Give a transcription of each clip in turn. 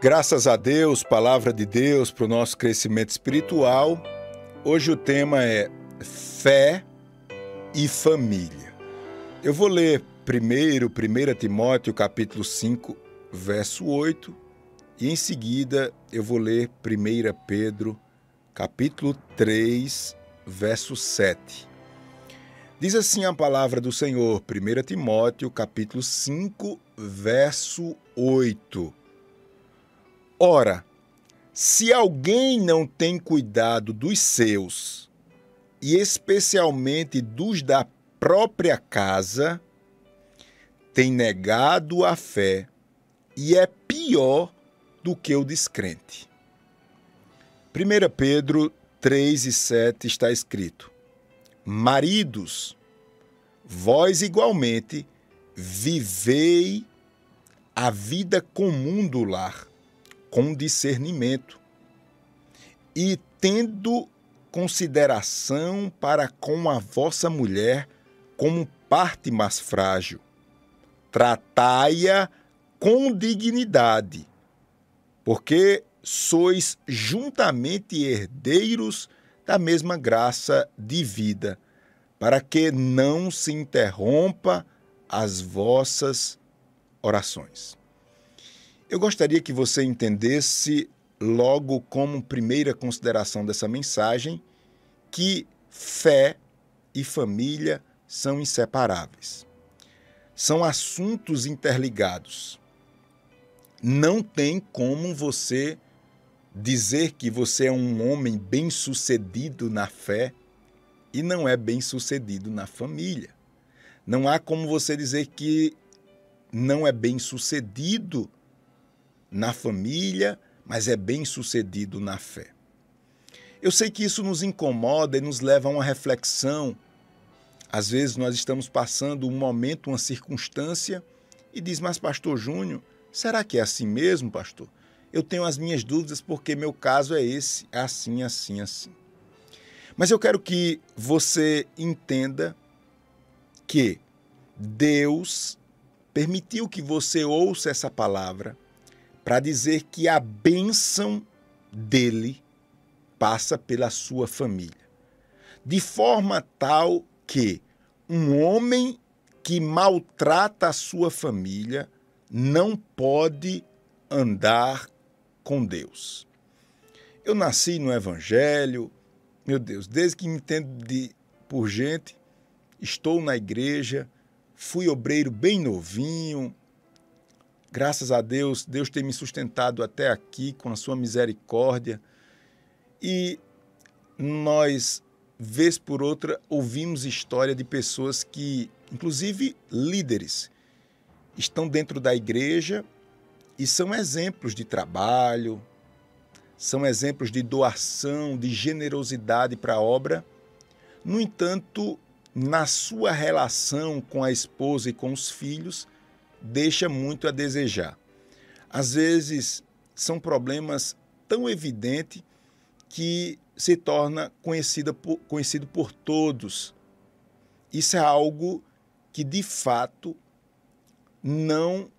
Graças a Deus, palavra de Deus para o nosso crescimento espiritual. Hoje o tema é fé e família. Eu vou ler primeiro 1 Timóteo capítulo 5, verso 8, e em seguida eu vou ler 1 Pedro capítulo 3, verso 7. Diz assim a palavra do Senhor, 1 Timóteo capítulo 5, verso 8. Ora, se alguém não tem cuidado dos seus, e especialmente dos da própria casa, tem negado a fé e é pior do que o descrente. 1 Pedro 3 e 7 está escrito: Maridos, vós igualmente vivei a vida comum do lar com discernimento e tendo consideração para com a vossa mulher como parte mais frágil. Tratai-a com dignidade, porque sois juntamente herdeiros da mesma graça de vida, para que não se interrompa as vossas orações. Eu gostaria que você entendesse, logo como primeira consideração dessa mensagem, que fé e família são inseparáveis. São assuntos interligados. Não tem como você dizer que você é um homem bem-sucedido na fé e não é bem-sucedido na família. Não há como você dizer que não é bem-sucedido na família, mas é bem sucedido na fé. Eu sei que isso nos incomoda e nos leva a uma reflexão. Às vezes nós estamos passando um momento, uma circunstância, e diz, mas pastor Júnior, será que é assim mesmo, pastor? Eu tenho as minhas dúvidas porque meu caso é esse, é assim, assim, assim. Mas eu quero que você entenda que Deus permitiu que você ouça essa palavra para dizer que a bênção dele passa pela sua família. De forma tal que um homem que maltrata a sua família não pode andar com Deus. Eu nasci no Evangelho, meu Deus, desde que me entendo de, por gente, estou na igreja, fui obreiro bem novinho, Graças a Deus, Deus tem me sustentado até aqui com a sua misericórdia. E nós, vez por outra, ouvimos história de pessoas que, inclusive líderes, estão dentro da igreja e são exemplos de trabalho, são exemplos de doação, de generosidade para a obra. No entanto, na sua relação com a esposa e com os filhos, deixa muito a desejar. Às vezes são problemas tão evidentes que se torna conhecida por, conhecido por todos. Isso é algo que de fato não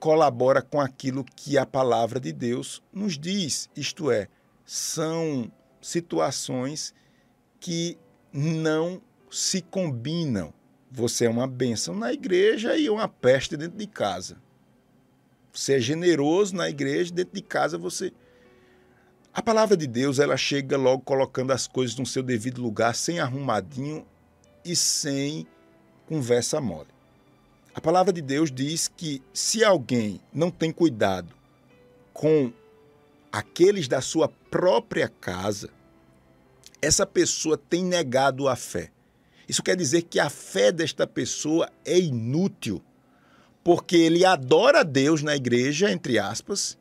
colabora com aquilo que a palavra de Deus nos diz, isto é, são situações que não se combinam. Você é uma bênção na igreja e uma peste dentro de casa. Você é generoso na igreja, dentro de casa você. A palavra de Deus, ela chega logo colocando as coisas no seu devido lugar, sem arrumadinho e sem conversa mole. A palavra de Deus diz que se alguém não tem cuidado com aqueles da sua própria casa, essa pessoa tem negado a fé. Isso quer dizer que a fé desta pessoa é inútil, porque ele adora Deus na igreja, entre aspas,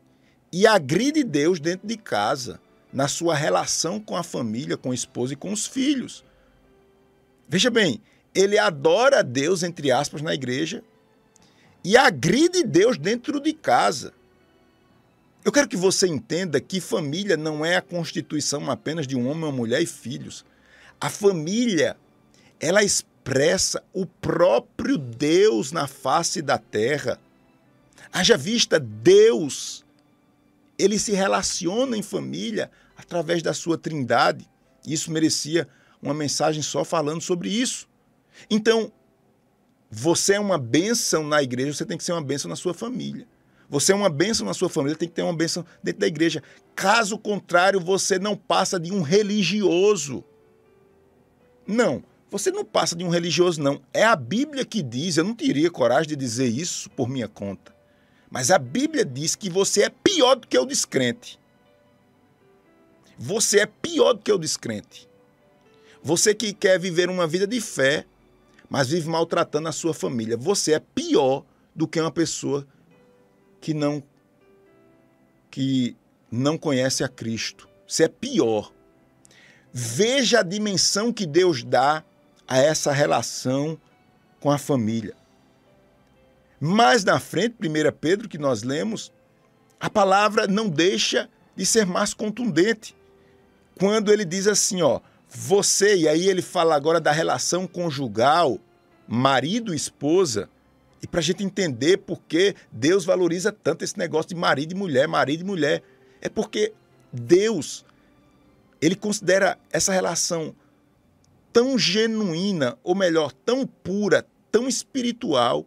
e agride Deus dentro de casa, na sua relação com a família, com a esposa e com os filhos. Veja bem, ele adora Deus, entre aspas, na igreja e agride Deus dentro de casa. Eu quero que você entenda que família não é a constituição apenas de um homem, uma mulher e filhos. A família ela expressa o próprio Deus na face da terra. Haja vista Deus, ele se relaciona em família através da sua trindade. Isso merecia uma mensagem só falando sobre isso. Então, você é uma bênção na igreja, você tem que ser uma bênção na sua família. Você é uma bênção na sua família, tem que ter uma bênção dentro da igreja. Caso contrário, você não passa de um religioso. Não, você não passa de um religioso, não. É a Bíblia que diz, eu não teria coragem de dizer isso por minha conta. Mas a Bíblia diz que você é pior do que o descrente. Você é pior do que o descrente. Você que quer viver uma vida de fé, mas vive maltratando a sua família. Você é pior do que uma pessoa que não que não conhece a Cristo. Você é pior. Veja a dimensão que Deus dá a essa relação com a família. Mais na frente, 1 Pedro, que nós lemos, a palavra não deixa de ser mais contundente. Quando ele diz assim, ó, você, e aí ele fala agora da relação conjugal, marido e esposa, e para a gente entender por que Deus valoriza tanto esse negócio de marido e mulher, marido e mulher, é porque Deus, ele considera essa relação tão genuína, ou melhor, tão pura, tão espiritual,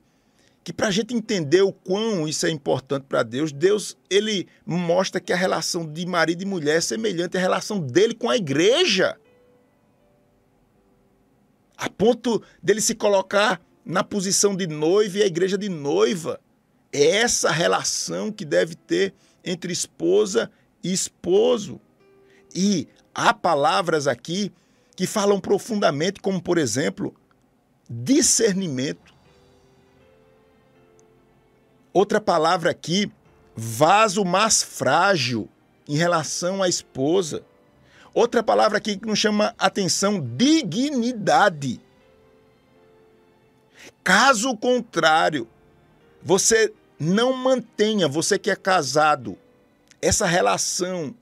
que para a gente entender o quão isso é importante para Deus, Deus ele mostra que a relação de marido e mulher é semelhante à relação dele com a igreja. A ponto dele se colocar na posição de noivo e a igreja de noiva. É essa relação que deve ter entre esposa e esposo. E há palavras aqui que falam profundamente, como por exemplo, discernimento. Outra palavra aqui, vaso mais frágil em relação à esposa. Outra palavra aqui que nos chama atenção, dignidade. Caso contrário, você não mantenha, você que é casado, essa relação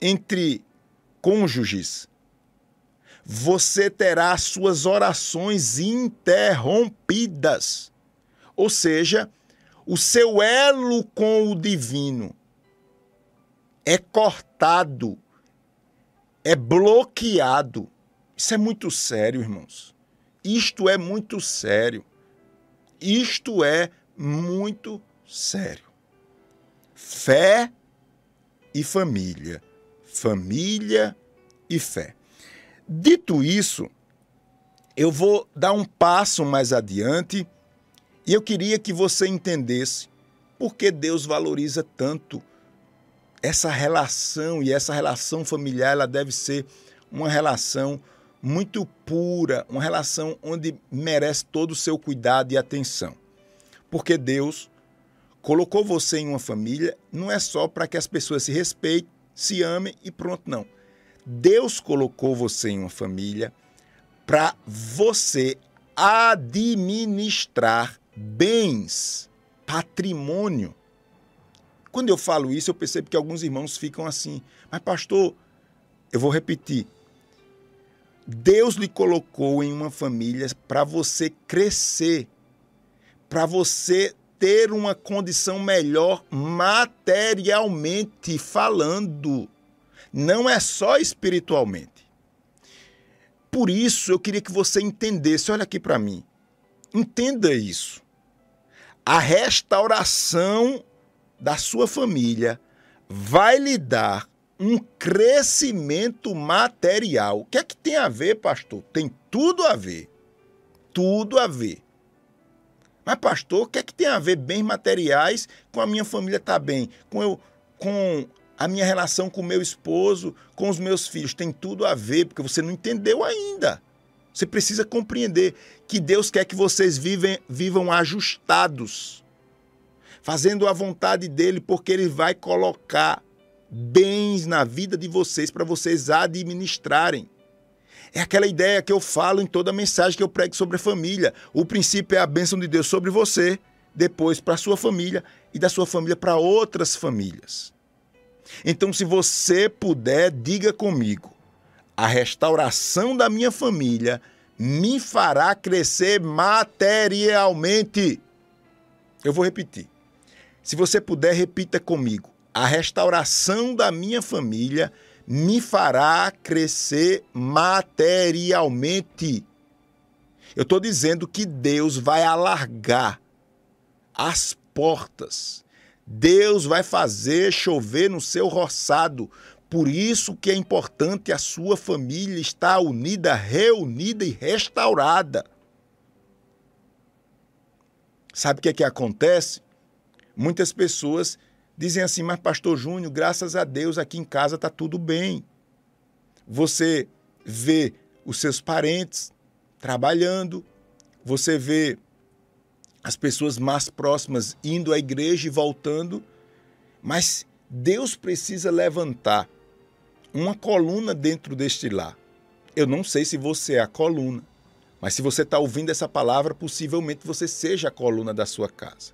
entre cônjuges, você terá suas orações interrompidas. Ou seja, o seu elo com o divino é cortado, é bloqueado. Isso é muito sério, irmãos. Isto é muito sério. Isto é muito sério. Fé e família. Família e fé. Dito isso, eu vou dar um passo mais adiante e eu queria que você entendesse por que Deus valoriza tanto essa relação e essa relação familiar, ela deve ser uma relação muito pura, uma relação onde merece todo o seu cuidado e atenção. Porque Deus colocou você em uma família não é só para que as pessoas se respeitem, se amem e pronto, não. Deus colocou você em uma família para você administrar bens, patrimônio. Quando eu falo isso, eu percebo que alguns irmãos ficam assim, mas pastor, eu vou repetir, Deus lhe colocou em uma família para você crescer, para você ter uma condição melhor materialmente falando. Não é só espiritualmente. Por isso eu queria que você entendesse, olha aqui para mim. Entenda isso. A restauração da sua família vai lhe dar um crescimento material. O que é que tem a ver, pastor? Tem tudo a ver. Tudo a ver. Mas, pastor, o que é que tem a ver bens materiais com a minha família estar tá bem? Com, eu, com a minha relação com o meu esposo, com os meus filhos? Tem tudo a ver, porque você não entendeu ainda. Você precisa compreender que Deus quer que vocês vivem, vivam ajustados, fazendo a vontade dele, porque ele vai colocar bens na vida de vocês para vocês administrarem. É aquela ideia que eu falo em toda mensagem que eu prego sobre a família. O princípio é a bênção de Deus sobre você, depois para a sua família e da sua família para outras famílias. Então, se você puder, diga comigo: a restauração da minha família me fará crescer materialmente. Eu vou repetir. Se você puder, repita comigo. A restauração da minha família me fará crescer materialmente. Eu estou dizendo que Deus vai alargar as portas. Deus vai fazer chover no seu roçado. Por isso que é importante a sua família estar unida, reunida e restaurada. Sabe o que é que acontece? Muitas pessoas dizem assim, mas pastor Júnior, graças a Deus aqui em casa está tudo bem. Você vê os seus parentes trabalhando, você vê as pessoas mais próximas indo à igreja e voltando, mas Deus precisa levantar uma coluna dentro deste lar. Eu não sei se você é a coluna, mas se você está ouvindo essa palavra, possivelmente você seja a coluna da sua casa.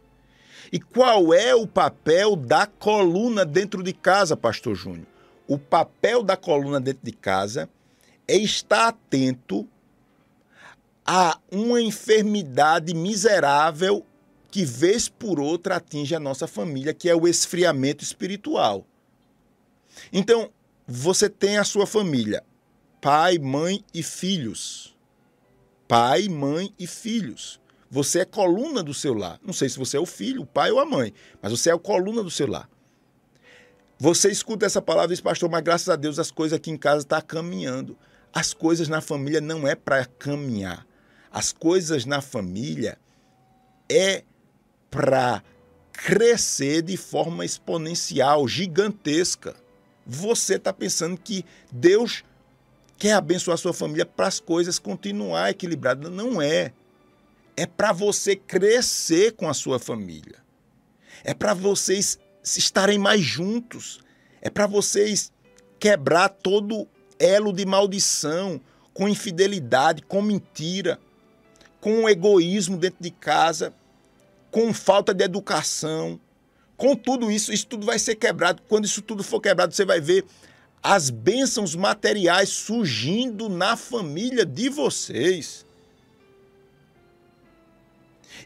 E qual é o papel da coluna dentro de casa, Pastor Júnior? O papel da coluna dentro de casa é estar atento a uma enfermidade miserável que, vez por outra, atinge a nossa família, que é o esfriamento espiritual. Então, você tem a sua família, pai, mãe e filhos. Pai, mãe e filhos. Você é coluna do seu lar. Não sei se você é o filho, o pai ou a mãe, mas você é a coluna do seu lar. Você escuta essa palavra e diz, pastor, mas graças a Deus as coisas aqui em casa estão tá caminhando. As coisas na família não é para caminhar. As coisas na família é para crescer de forma exponencial, gigantesca. Você está pensando que Deus quer abençoar sua família para as coisas continuar equilibradas. Não é é para você crescer com a sua família. É para vocês estarem mais juntos. É para vocês quebrar todo elo de maldição, com infidelidade, com mentira, com egoísmo dentro de casa, com falta de educação. Com tudo isso, isso tudo vai ser quebrado. Quando isso tudo for quebrado, você vai ver as bênçãos materiais surgindo na família de vocês.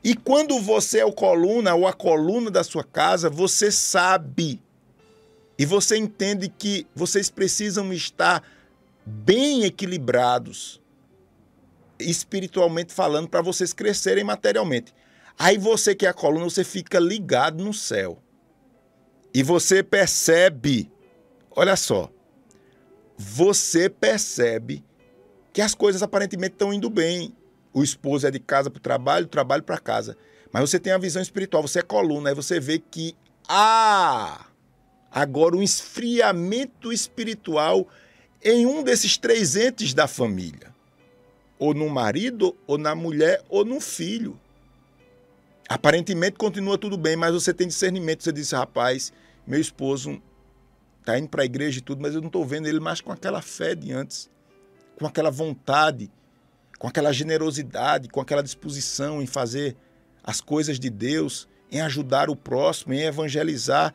E quando você é o coluna ou a coluna da sua casa, você sabe e você entende que vocês precisam estar bem equilibrados, espiritualmente falando, para vocês crescerem materialmente. Aí você que é a coluna, você fica ligado no céu. E você percebe, olha só, você percebe que as coisas aparentemente estão indo bem o esposo é de casa para o trabalho, o trabalho para casa. Mas você tem a visão espiritual, você é coluna, aí você vê que há agora um esfriamento espiritual em um desses três entes da família. Ou no marido, ou na mulher, ou no filho. Aparentemente continua tudo bem, mas você tem discernimento. Você diz, rapaz, meu esposo está indo para a igreja e tudo, mas eu não estou vendo ele mais com aquela fé de antes, com aquela vontade com aquela generosidade, com aquela disposição em fazer as coisas de Deus, em ajudar o próximo, em evangelizar,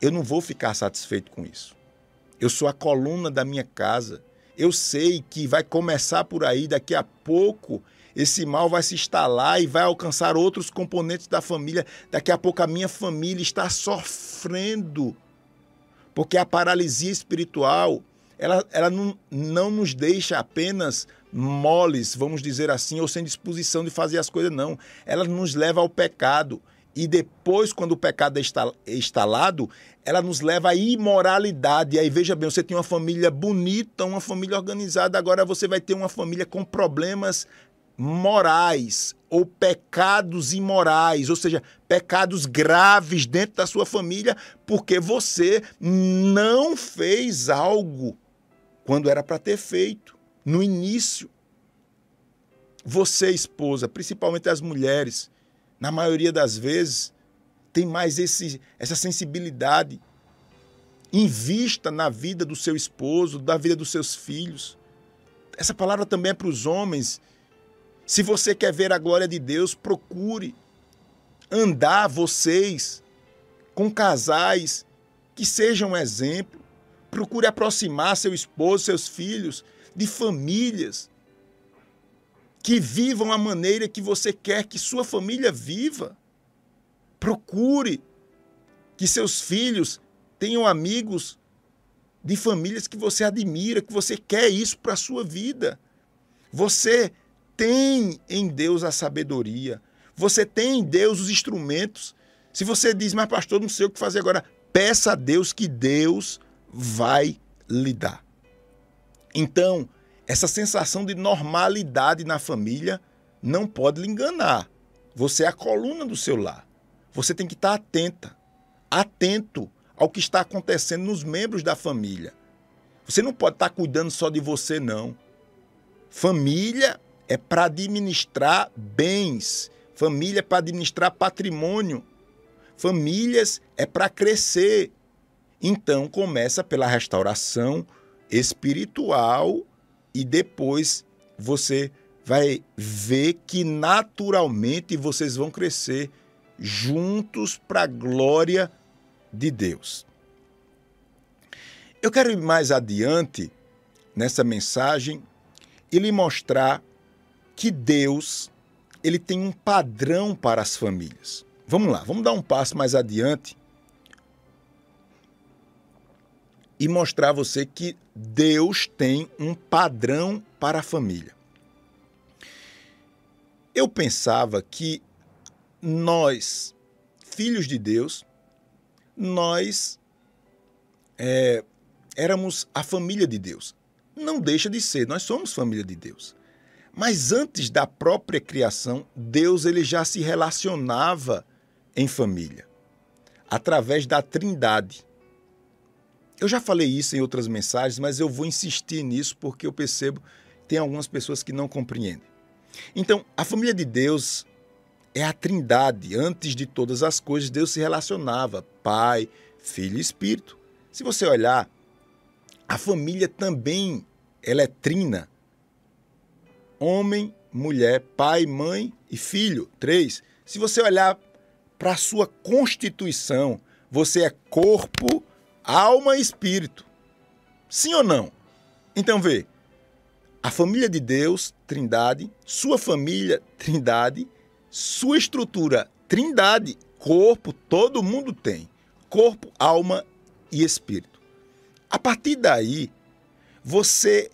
eu não vou ficar satisfeito com isso. Eu sou a coluna da minha casa. Eu sei que vai começar por aí, daqui a pouco esse mal vai se instalar e vai alcançar outros componentes da família. Daqui a pouco a minha família está sofrendo. Porque a paralisia espiritual, ela, ela não, não nos deixa apenas moles, vamos dizer assim, ou sem disposição de fazer as coisas, não. Ela nos leva ao pecado. E depois, quando o pecado é instalado, ela nos leva à imoralidade. E aí, veja bem, você tem uma família bonita, uma família organizada, agora você vai ter uma família com problemas morais ou pecados imorais, ou seja, pecados graves dentro da sua família, porque você não fez algo quando era para ter feito no início. Você, esposa, principalmente as mulheres, na maioria das vezes, tem mais esse, essa sensibilidade. Invista na vida do seu esposo, da vida dos seus filhos. Essa palavra também é para os homens. Se você quer ver a glória de Deus, procure andar vocês com casais que sejam um exemplo. Procure aproximar seu esposo, seus filhos de famílias que vivam a maneira que você quer que sua família viva. Procure que seus filhos tenham amigos de famílias que você admira, que você quer isso para a sua vida. Você tem em Deus a sabedoria. Você tem em Deus os instrumentos. Se você diz, mas pastor, não sei o que fazer agora, peça a Deus que Deus vai lhe dar. Então, essa sensação de normalidade na família não pode lhe enganar. Você é a coluna do seu lar. Você tem que estar atenta, atento ao que está acontecendo nos membros da família. Você não pode estar cuidando só de você, não. Família é para administrar bens, família é para administrar patrimônio, famílias é para crescer. Então começa pela restauração espiritual e depois você vai ver que naturalmente vocês vão crescer juntos para a glória de Deus. Eu quero ir mais adiante nessa mensagem e lhe mostrar que Deus ele tem um padrão para as famílias. Vamos lá, vamos dar um passo mais adiante e mostrar a você que Deus tem um padrão para a família. Eu pensava que nós, filhos de Deus, nós é, éramos a família de Deus. Não deixa de ser, nós somos família de Deus. Mas antes da própria criação, Deus ele já se relacionava em família, através da Trindade. Eu já falei isso em outras mensagens, mas eu vou insistir nisso porque eu percebo que tem algumas pessoas que não compreendem. Então, a família de Deus é a trindade. Antes de todas as coisas, Deus se relacionava: Pai, Filho e Espírito. Se você olhar, a família também ela é trina. Homem, mulher, pai, mãe e filho. Três. Se você olhar para a sua constituição, você é corpo, alma e espírito. Sim ou não? Então vê, a família de Deus, Trindade, sua família, Trindade, sua estrutura, trindade, corpo, todo mundo tem. Corpo, alma e espírito. A partir daí, você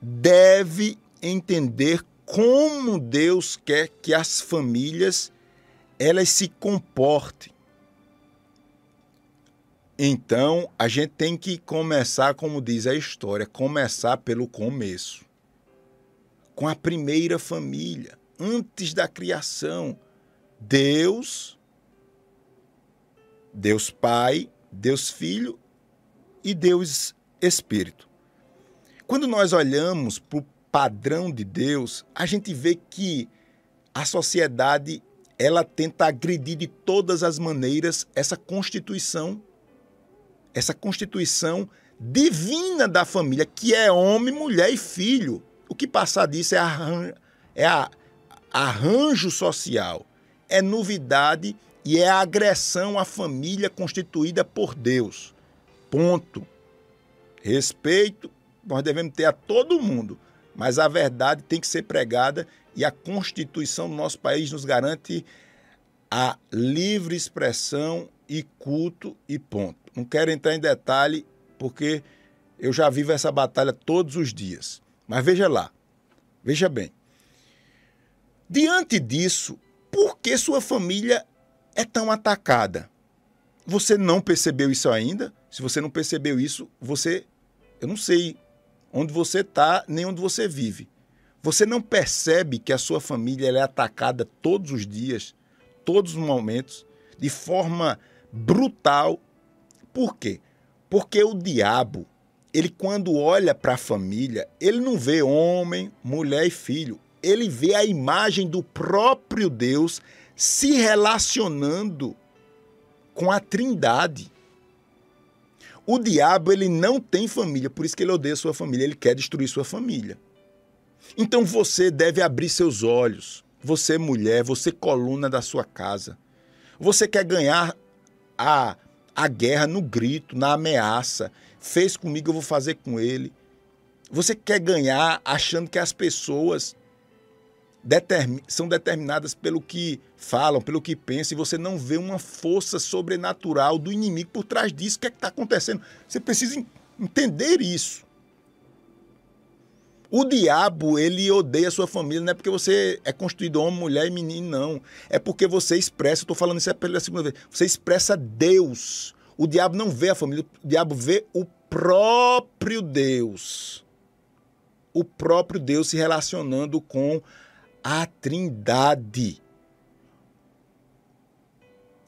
deve entender como Deus quer que as famílias elas se comportem. Então, a gente tem que começar, como diz a história, começar pelo começo. Com a primeira família antes da criação. Deus, Deus Pai, Deus Filho e Deus Espírito. Quando nós olhamos para o padrão de Deus, a gente vê que a sociedade ela tenta agredir de todas as maneiras essa constituição, essa constituição divina da família, que é homem, mulher e filho. O que passar disso é é arranjo social, é novidade e é agressão à família constituída por Deus. Ponto. Respeito nós devemos ter a todo mundo, mas a verdade tem que ser pregada e a Constituição do nosso país nos garante a livre expressão e culto e ponto. Não quero entrar em detalhe porque eu já vivo essa batalha todos os dias. Mas veja lá, veja bem. Diante disso, por que sua família é tão atacada? Você não percebeu isso ainda? Se você não percebeu isso, você. Eu não sei onde você está, nem onde você vive. Você não percebe que a sua família é atacada todos os dias, todos os momentos, de forma brutal. Por quê? Porque o diabo, ele quando olha para a família, ele não vê homem, mulher e filho ele vê a imagem do próprio Deus se relacionando com a Trindade. O diabo ele não tem família, por isso que ele odeia sua família, ele quer destruir sua família. Então você deve abrir seus olhos. Você mulher, você coluna da sua casa. Você quer ganhar a, a guerra no grito, na ameaça. Fez comigo, eu vou fazer com ele. Você quer ganhar achando que as pessoas determin, são determinadas pelo que falam, pelo que pensam, e você não vê uma força sobrenatural do inimigo por trás disso. O que é está acontecendo? Você precisa entender isso. O diabo, ele odeia a sua família, não é porque você é constituído homem, mulher e menino, não. É porque você expressa, estou falando isso pela segunda vez, você expressa Deus. O diabo não vê a família, o diabo vê o próprio Deus. O próprio Deus se relacionando com a Trindade.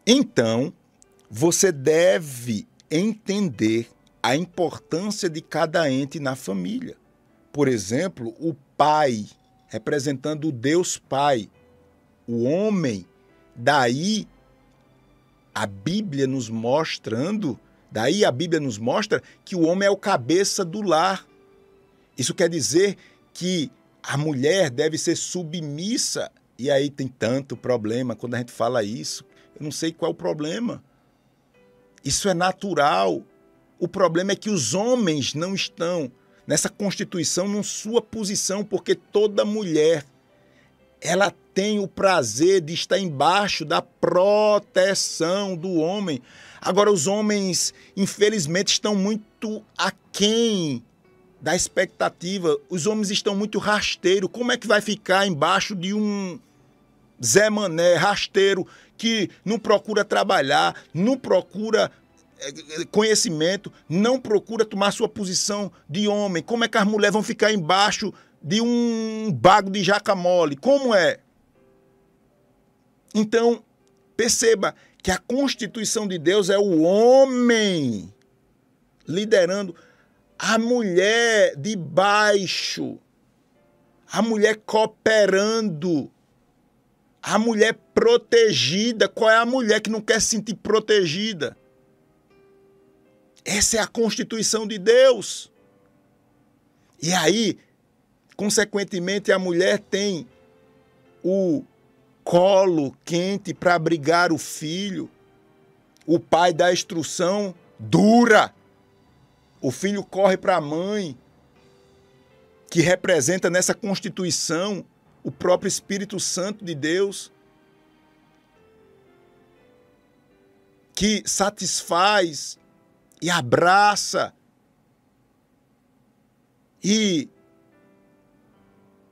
Então, você deve entender a importância de cada ente na família. Por exemplo, o pai, representando o Deus Pai, o homem. Daí a Bíblia nos mostrando, daí a Bíblia nos mostra que o homem é o cabeça do lar. Isso quer dizer que a mulher deve ser submissa. E aí tem tanto problema quando a gente fala isso. Eu não sei qual é o problema. Isso é natural. O problema é que os homens não estão nessa Constituição, na sua posição, porque toda mulher ela tem o prazer de estar embaixo da proteção do homem. Agora, os homens, infelizmente, estão muito aquém da expectativa. Os homens estão muito rasteiros. Como é que vai ficar embaixo de um Zé Mané rasteiro que não procura trabalhar, não procura conhecimento, não procura tomar sua posição de homem. Como é que as mulheres vão ficar embaixo de um bago de jaca mole? Como é? Então, perceba que a constituição de Deus é o homem liderando a mulher de baixo, a mulher cooperando, a mulher protegida. Qual é a mulher que não quer se sentir protegida? Essa é a constituição de Deus. E aí, consequentemente, a mulher tem o colo quente para abrigar o filho. O pai dá instrução dura. O filho corre para a mãe, que representa nessa constituição o próprio Espírito Santo de Deus, que satisfaz e abraça e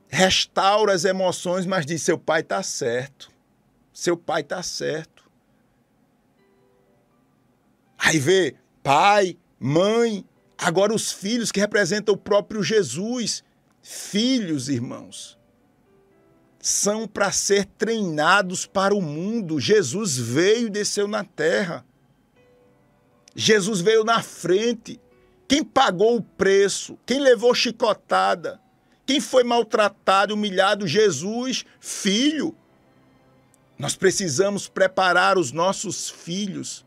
restaura as emoções, mas diz: seu pai está certo. Seu pai está certo. Aí vê pai, mãe, agora os filhos que representam o próprio Jesus. Filhos, irmãos, são para ser treinados para o mundo. Jesus veio e desceu na terra. Jesus veio na frente. Quem pagou o preço? Quem levou chicotada? Quem foi maltratado, humilhado? Jesus, filho. Nós precisamos preparar os nossos filhos,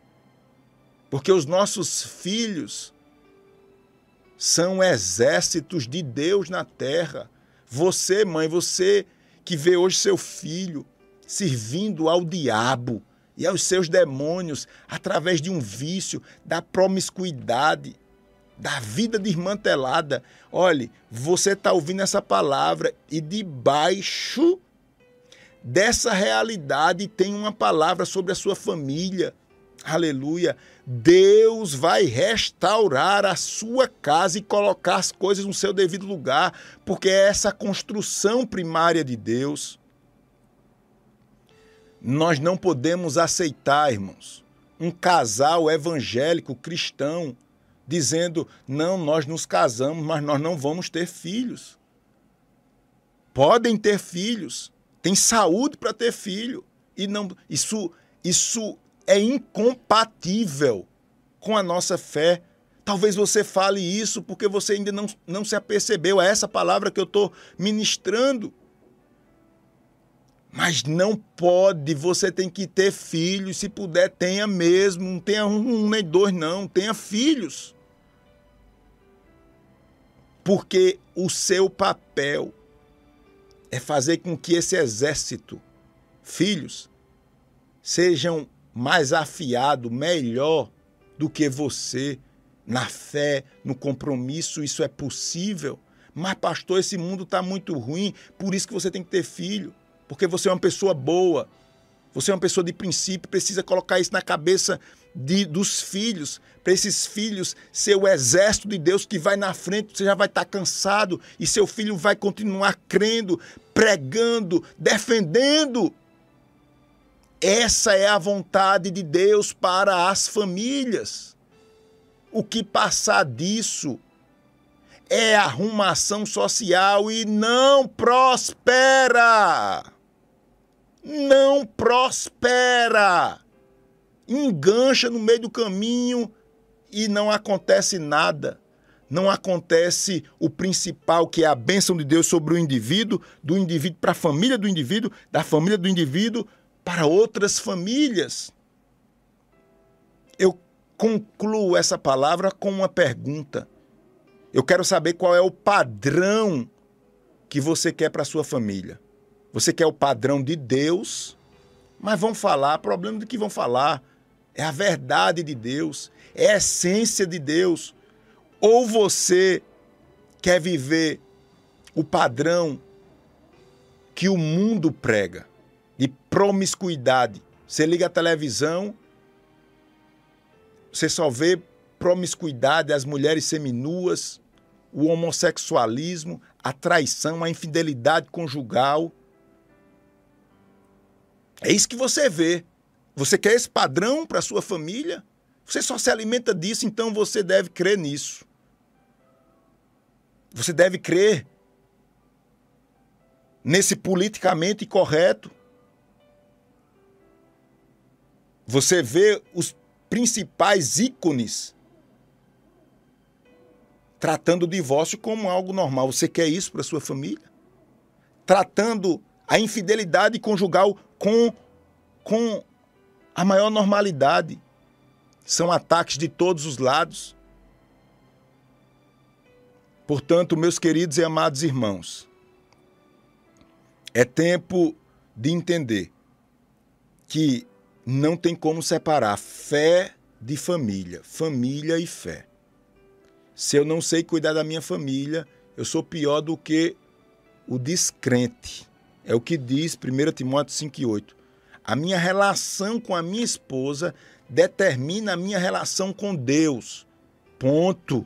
porque os nossos filhos são exércitos de Deus na terra. Você, mãe, você que vê hoje seu filho servindo ao diabo, e aos seus demônios através de um vício, da promiscuidade, da vida desmantelada. Olhe, você está ouvindo essa palavra e debaixo dessa realidade tem uma palavra sobre a sua família. Aleluia. Deus vai restaurar a sua casa e colocar as coisas no seu devido lugar, porque é essa construção primária de Deus. Nós não podemos aceitar, irmãos, um casal evangélico cristão dizendo: não, nós nos casamos, mas nós não vamos ter filhos. Podem ter filhos, tem saúde para ter filho. E não, isso, isso é incompatível com a nossa fé. Talvez você fale isso porque você ainda não, não se apercebeu. É essa palavra que eu estou ministrando. Mas não pode, você tem que ter filhos, se puder, tenha mesmo, não tenha um, nem dois, não, tenha filhos. Porque o seu papel é fazer com que esse exército, filhos, sejam mais afiados, melhor do que você, na fé, no compromisso, isso é possível Mas, pastor, esse mundo está muito ruim, por isso que você tem que ter filho. Porque você é uma pessoa boa. Você é uma pessoa de princípio, precisa colocar isso na cabeça de, dos filhos, para esses filhos ser o exército de Deus que vai na frente, você já vai estar tá cansado e seu filho vai continuar crendo, pregando, defendendo. Essa é a vontade de Deus para as famílias. O que passar disso é arrumação social e não prospera não prospera. Engancha no meio do caminho e não acontece nada. Não acontece o principal, que é a bênção de Deus sobre o indivíduo, do indivíduo para a família do indivíduo, da família do indivíduo para outras famílias. Eu concluo essa palavra com uma pergunta. Eu quero saber qual é o padrão que você quer para sua família. Você quer o padrão de Deus, mas vão falar, problema do que vão falar é a verdade de Deus, é a essência de Deus. Ou você quer viver o padrão que o mundo prega de promiscuidade. Você liga a televisão, você só vê promiscuidade, as mulheres seminuas, o homossexualismo, a traição, a infidelidade conjugal. É isso que você vê. Você quer esse padrão para sua família? Você só se alimenta disso, então você deve crer nisso. Você deve crer nesse politicamente correto. Você vê os principais ícones tratando o divórcio como algo normal. Você quer isso para sua família? Tratando a infidelidade conjugal com, com a maior normalidade. São ataques de todos os lados. Portanto, meus queridos e amados irmãos, é tempo de entender que não tem como separar fé de família, família e fé. Se eu não sei cuidar da minha família, eu sou pior do que o descrente. É o que diz 1 Timóteo 5,8. A minha relação com a minha esposa determina a minha relação com Deus. Ponto.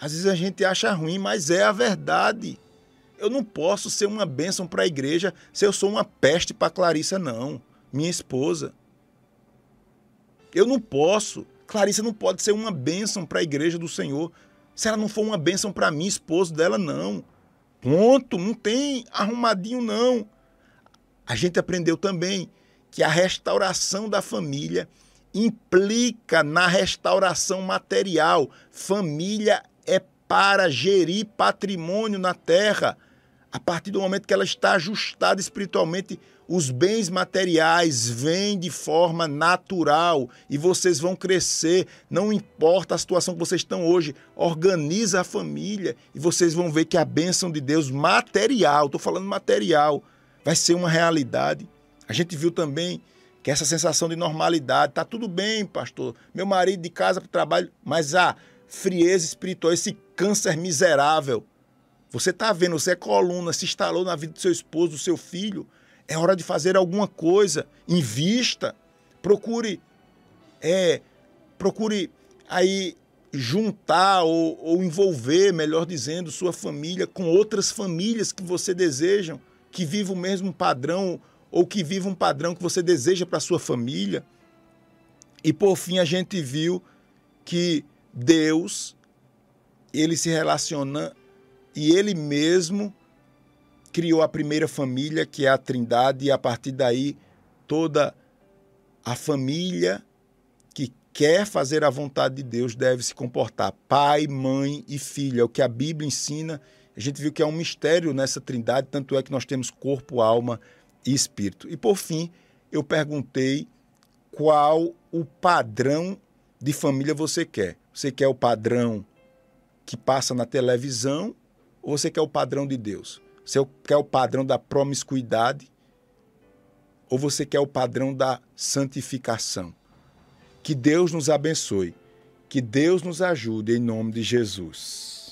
Às vezes a gente acha ruim, mas é a verdade. Eu não posso ser uma bênção para a igreja se eu sou uma peste para Clarissa, não. Minha esposa. Eu não posso. Clarissa não pode ser uma bênção para a igreja do Senhor se ela não for uma bênção para mim, esposo dela, não. Ponto. Não tem arrumadinho, não. A gente aprendeu também que a restauração da família implica na restauração material. Família é para gerir patrimônio na terra. A partir do momento que ela está ajustada espiritualmente, os bens materiais vêm de forma natural e vocês vão crescer. Não importa a situação que vocês estão hoje, organiza a família e vocês vão ver que a bênção de Deus material, estou falando material, vai ser uma realidade. A gente viu também que essa sensação de normalidade, tá tudo bem, pastor, meu marido de casa para o trabalho, mas a frieza espiritual, esse câncer miserável, você está vendo, você é coluna, se instalou na vida do seu esposo, do seu filho, é hora de fazer alguma coisa. Invista. Procure. É, procure aí juntar ou, ou, envolver, melhor dizendo, sua família com outras famílias que você desejam, que vivam o mesmo padrão ou que vivam um padrão que você deseja para sua família. E por fim a gente viu que Deus ele se relaciona e ele mesmo criou a primeira família, que é a Trindade, e a partir daí toda a família que quer fazer a vontade de Deus deve se comportar. Pai, mãe e filho. É o que a Bíblia ensina. A gente viu que é um mistério nessa Trindade, tanto é que nós temos corpo, alma e espírito. E por fim, eu perguntei qual o padrão de família você quer. Você quer o padrão que passa na televisão ou você quer o padrão de Deus? Você quer o padrão da promiscuidade ou você quer o padrão da santificação? Que Deus nos abençoe. Que Deus nos ajude em nome de Jesus.